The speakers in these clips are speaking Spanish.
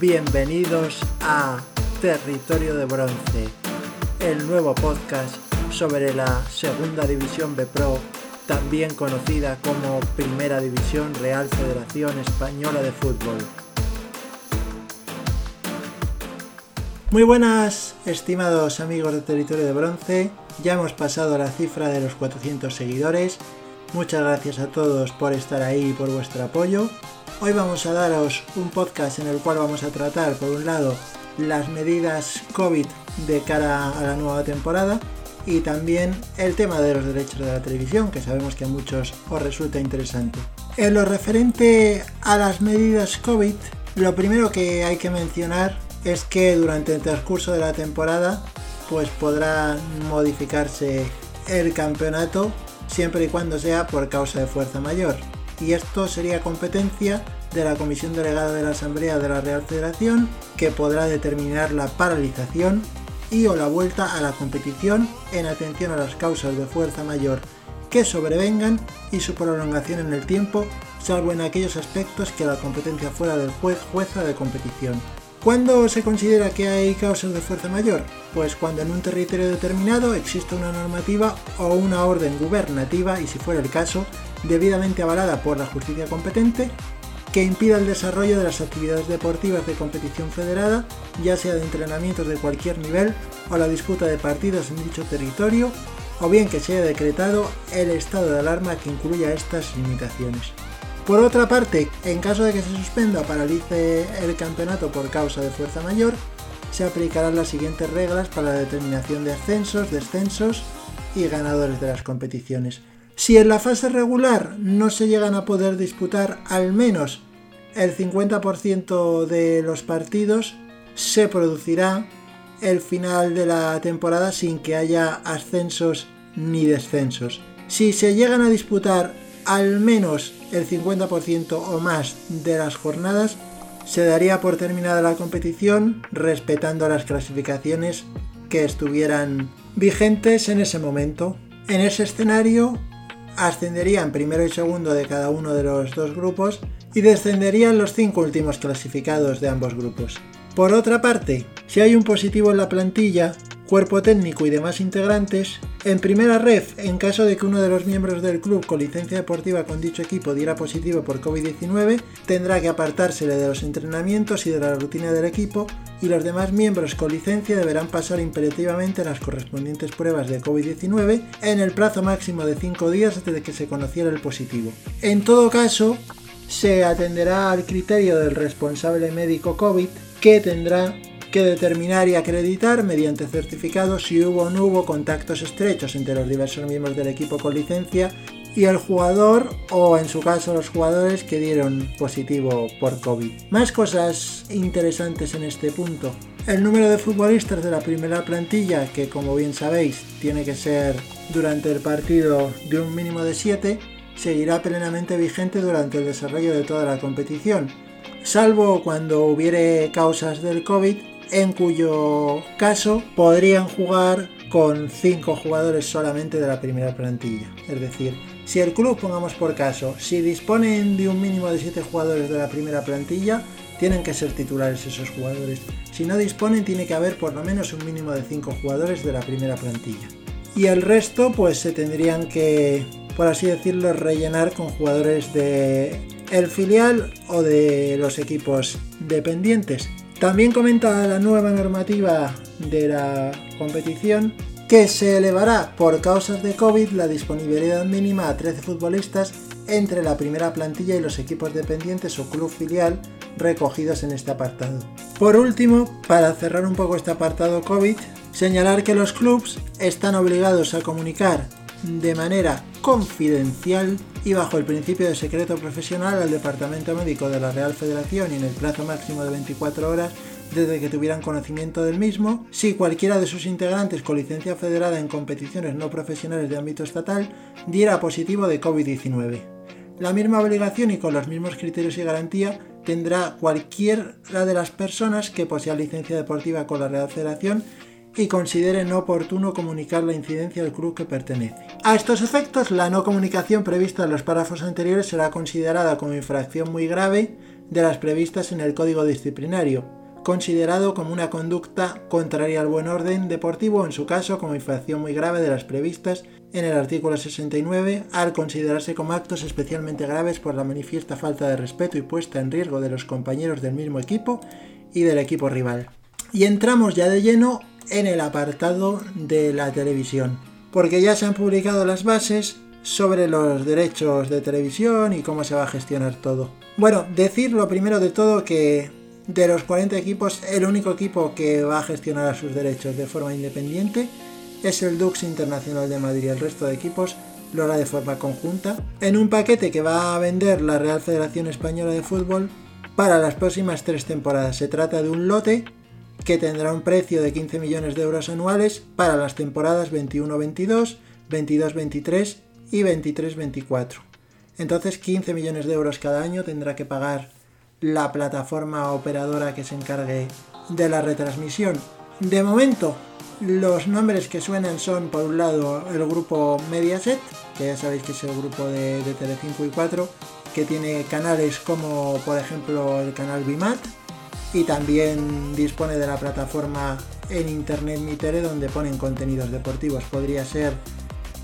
Bienvenidos a Territorio de Bronce, el nuevo podcast sobre la Segunda División B Pro, también conocida como Primera División Real Federación Española de Fútbol. Muy buenas, estimados amigos de Territorio de Bronce. Ya hemos pasado la cifra de los 400 seguidores. Muchas gracias a todos por estar ahí y por vuestro apoyo. Hoy vamos a daros un podcast en el cual vamos a tratar, por un lado, las medidas COVID de cara a la nueva temporada y también el tema de los derechos de la televisión, que sabemos que a muchos os resulta interesante. En lo referente a las medidas COVID, lo primero que hay que mencionar es que durante el transcurso de la temporada pues podrá modificarse el campeonato siempre y cuando sea por causa de fuerza mayor y esto sería competencia de la Comisión Delegada de la Asamblea de la Real Federación que podrá determinar la paralización y o la vuelta a la competición en atención a las causas de fuerza mayor que sobrevengan y su prolongación en el tiempo, salvo en aquellos aspectos que la competencia fuera del juez jueza de competición. ¿Cuándo se considera que hay causas de fuerza mayor? Pues cuando en un territorio determinado existe una normativa o una orden gubernativa y si fuera el caso, debidamente avalada por la justicia competente que impida el desarrollo de las actividades deportivas de competición federada, ya sea de entrenamientos de cualquier nivel o la disputa de partidos en dicho territorio, o bien que se haya decretado el estado de alarma que incluya estas limitaciones. Por otra parte, en caso de que se suspenda o paralice el campeonato por causa de fuerza mayor, se aplicarán las siguientes reglas para la determinación de ascensos, descensos y ganadores de las competiciones. Si en la fase regular no se llegan a poder disputar al menos el 50% de los partidos, se producirá el final de la temporada sin que haya ascensos ni descensos. Si se llegan a disputar al menos el 50% o más de las jornadas, se daría por terminada la competición respetando las clasificaciones que estuvieran vigentes en ese momento. En ese escenario, ascenderían primero y segundo de cada uno de los dos grupos y descenderían los cinco últimos clasificados de ambos grupos. Por otra parte, si hay un positivo en la plantilla, cuerpo técnico y demás integrantes, en primera ref, en caso de que uno de los miembros del club con licencia deportiva con dicho equipo diera positivo por COVID-19, tendrá que apartársele de los entrenamientos y de la rutina del equipo y los demás miembros con licencia deberán pasar imperativamente las correspondientes pruebas de COVID-19 en el plazo máximo de 5 días desde que se conociera el positivo. En todo caso, se atenderá al criterio del responsable médico COVID que tendrá que determinar y acreditar mediante certificado si hubo o no hubo contactos estrechos entre los diversos miembros del equipo con licencia y el jugador o en su caso los jugadores que dieron positivo por COVID. Más cosas interesantes en este punto. El número de futbolistas de la primera plantilla, que como bien sabéis tiene que ser durante el partido de un mínimo de 7, seguirá plenamente vigente durante el desarrollo de toda la competición, salvo cuando hubiere causas del COVID en cuyo caso podrían jugar con 5 jugadores solamente de la primera plantilla. Es decir, si el club, pongamos por caso, si disponen de un mínimo de 7 jugadores de la primera plantilla, tienen que ser titulares esos jugadores. Si no disponen, tiene que haber por lo menos un mínimo de 5 jugadores de la primera plantilla. Y el resto, pues se tendrían que, por así decirlo, rellenar con jugadores de el filial o de los equipos dependientes. También comenta la nueva normativa de la competición que se elevará por causas de COVID la disponibilidad mínima a 13 futbolistas entre la primera plantilla y los equipos dependientes o club filial recogidos en este apartado. Por último, para cerrar un poco este apartado COVID, señalar que los clubs están obligados a comunicar de manera confidencial y bajo el principio de secreto profesional al Departamento Médico de la Real Federación y en el plazo máximo de 24 horas desde que tuvieran conocimiento del mismo, si cualquiera de sus integrantes con licencia federada en competiciones no profesionales de ámbito estatal diera positivo de COVID-19. La misma obligación y con los mismos criterios y garantía tendrá cualquiera de las personas que posea licencia deportiva con la Real Federación y considere no oportuno comunicar la incidencia del club que pertenece. A estos efectos, la no comunicación prevista en los párrafos anteriores será considerada como infracción muy grave de las previstas en el Código Disciplinario, considerado como una conducta contraria al buen orden deportivo en su caso como infracción muy grave de las previstas en el artículo 69 al considerarse como actos especialmente graves por la manifiesta falta de respeto y puesta en riesgo de los compañeros del mismo equipo y del equipo rival. Y entramos ya de lleno en el apartado de la televisión, porque ya se han publicado las bases sobre los derechos de televisión y cómo se va a gestionar todo. Bueno, decir lo primero de todo que de los 40 equipos, el único equipo que va a gestionar sus derechos de forma independiente es el Dux Internacional de Madrid. El resto de equipos lo hará de forma conjunta en un paquete que va a vender la Real Federación Española de Fútbol para las próximas tres temporadas. Se trata de un lote que tendrá un precio de 15 millones de euros anuales para las temporadas 21-22, 22-23 y 23-24. Entonces 15 millones de euros cada año tendrá que pagar la plataforma operadora que se encargue de la retransmisión. De momento, los nombres que suenan son, por un lado, el grupo Mediaset, que ya sabéis que es el grupo de, de Telecinco y 4, que tiene canales como, por ejemplo, el canal Bimat, y también dispone de la plataforma en internet Mi Tele donde ponen contenidos deportivos. Podría ser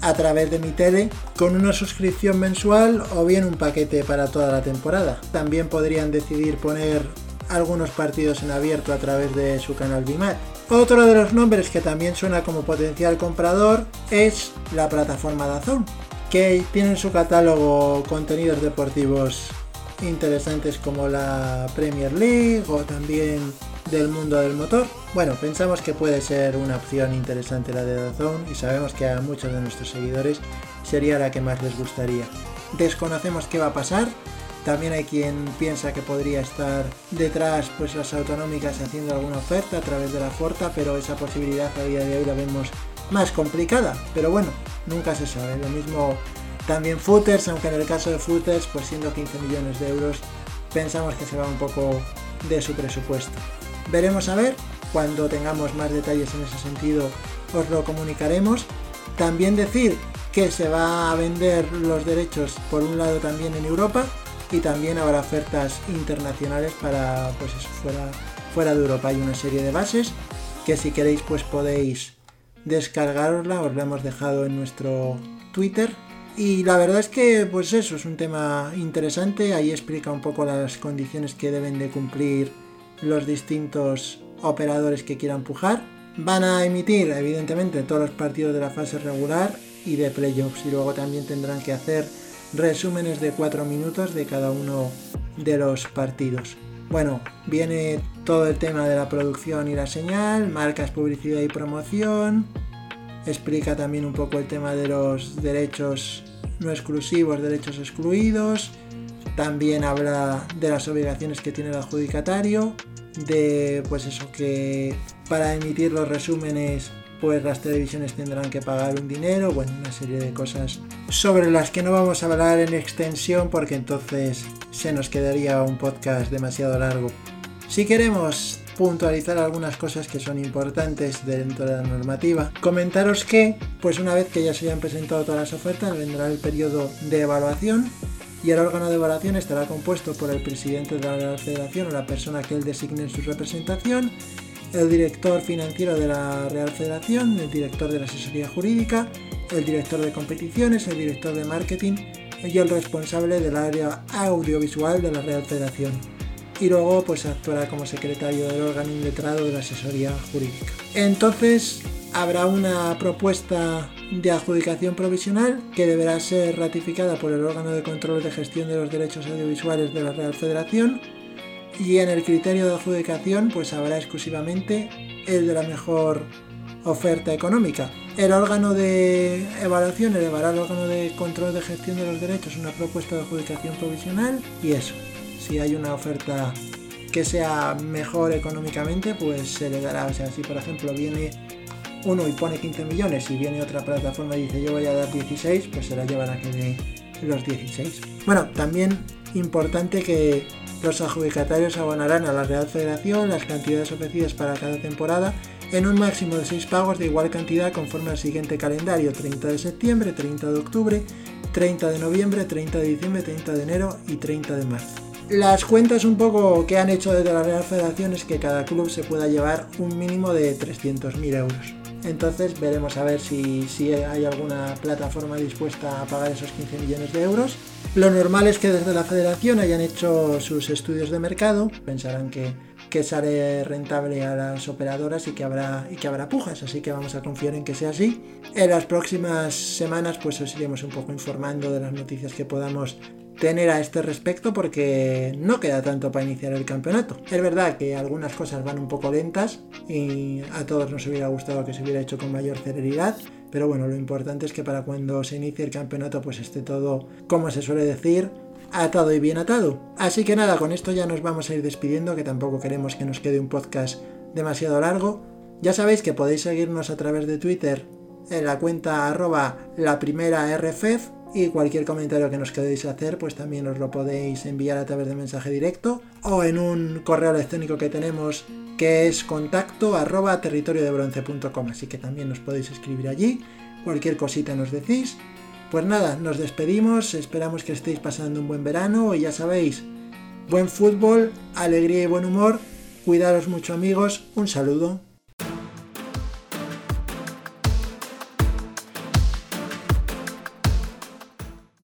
a través de mi tele con una suscripción mensual o bien un paquete para toda la temporada. También podrían decidir poner algunos partidos en abierto a través de su canal Bimat. Otro de los nombres que también suena como potencial comprador es la plataforma Dazón, que tiene en su catálogo contenidos deportivos interesantes como la Premier League o también del mundo del motor. Bueno, pensamos que puede ser una opción interesante la de Dazón y sabemos que a muchos de nuestros seguidores sería la que más les gustaría. Desconocemos qué va a pasar. También hay quien piensa que podría estar detrás pues las autonómicas haciendo alguna oferta a través de la Forta, pero esa posibilidad a día de hoy la vemos más complicada. Pero bueno, nunca se sabe. Lo mismo también Footers, aunque en el caso de Footers, pues siendo 15 millones de euros, pensamos que se va un poco de su presupuesto. Veremos a ver, cuando tengamos más detalles en ese sentido os lo comunicaremos. También decir que se va a vender los derechos por un lado también en Europa y también habrá ofertas internacionales para pues eso, fuera, fuera de Europa. Hay una serie de bases que si queréis pues podéis descargarosla, os la hemos dejado en nuestro Twitter. Y la verdad es que pues eso es un tema interesante, ahí explica un poco las condiciones que deben de cumplir los distintos operadores que quieran pujar. Van a emitir, evidentemente, todos los partidos de la fase regular y de playoffs. Y luego también tendrán que hacer resúmenes de 4 minutos de cada uno de los partidos. Bueno, viene todo el tema de la producción y la señal, marcas, publicidad y promoción. Explica también un poco el tema de los derechos no exclusivos, derechos excluidos también habla de las obligaciones que tiene el adjudicatario, de pues eso que para emitir los resúmenes pues las televisiones tendrán que pagar un dinero, bueno, una serie de cosas sobre las que no vamos a hablar en extensión porque entonces se nos quedaría un podcast demasiado largo. Si queremos puntualizar algunas cosas que son importantes dentro de la normativa. Comentaros que, pues una vez que ya se hayan presentado todas las ofertas, vendrá el periodo de evaluación y el órgano de evaluación estará compuesto por el presidente de la Real Federación o la persona que él designe en su representación, el director financiero de la Real Federación, el director de la asesoría jurídica, el director de competiciones, el director de marketing y el responsable del área audiovisual de la Real Federación. Y luego pues actuará como secretario del órgano letrado de la asesoría jurídica. Entonces habrá una propuesta de adjudicación provisional que deberá ser ratificada por el órgano de control de gestión de los derechos audiovisuales de la Real Federación y en el criterio de adjudicación pues habrá exclusivamente el de la mejor oferta económica. El órgano de evaluación elevará al órgano de control de gestión de los derechos una propuesta de adjudicación provisional y eso. Si hay una oferta que sea mejor económicamente, pues se le dará. O sea, si por ejemplo viene uno y pone 15 millones y viene otra plataforma y dice yo voy a dar 16, pues se la llevan a que de los 16. Bueno, también importante que los adjudicatarios abonarán a la Real Federación las cantidades ofrecidas para cada temporada en un máximo de 6 pagos de igual cantidad conforme al siguiente calendario 30 de septiembre, 30 de octubre, 30 de noviembre, 30 de diciembre, 30 de enero y 30 de marzo. Las cuentas un poco que han hecho desde la Real Federación es que cada club se pueda llevar un mínimo de 300.000 euros. Entonces veremos a ver si, si, hay alguna plataforma dispuesta a pagar esos 15 millones de euros. Lo normal es que desde la federación hayan hecho sus estudios de mercado, pensarán que, que sale rentable a las operadoras y que, habrá, y que habrá pujas, así que vamos a confiar en que sea así. En las próximas semanas pues os iremos un poco informando de las noticias que podamos tener a este respecto porque no queda tanto para iniciar el campeonato. Es verdad que algunas cosas van un poco lentas y a todos nos hubiera gustado que se hubiera hecho con mayor celeridad, pero bueno, lo importante es que para cuando se inicie el campeonato pues esté todo, como se suele decir, atado y bien atado. Así que nada, con esto ya nos vamos a ir despidiendo, que tampoco queremos que nos quede un podcast demasiado largo. Ya sabéis que podéis seguirnos a través de Twitter en la cuenta arroba la primera RFF y cualquier comentario que nos queréis hacer pues también os lo podéis enviar a través de mensaje directo o en un correo electrónico que tenemos que es contacto arroba territoriodebronce.com así que también nos podéis escribir allí cualquier cosita nos decís. Pues nada nos despedimos esperamos que estéis pasando un buen verano y ya sabéis buen fútbol alegría y buen humor. Cuidaros mucho amigos un saludo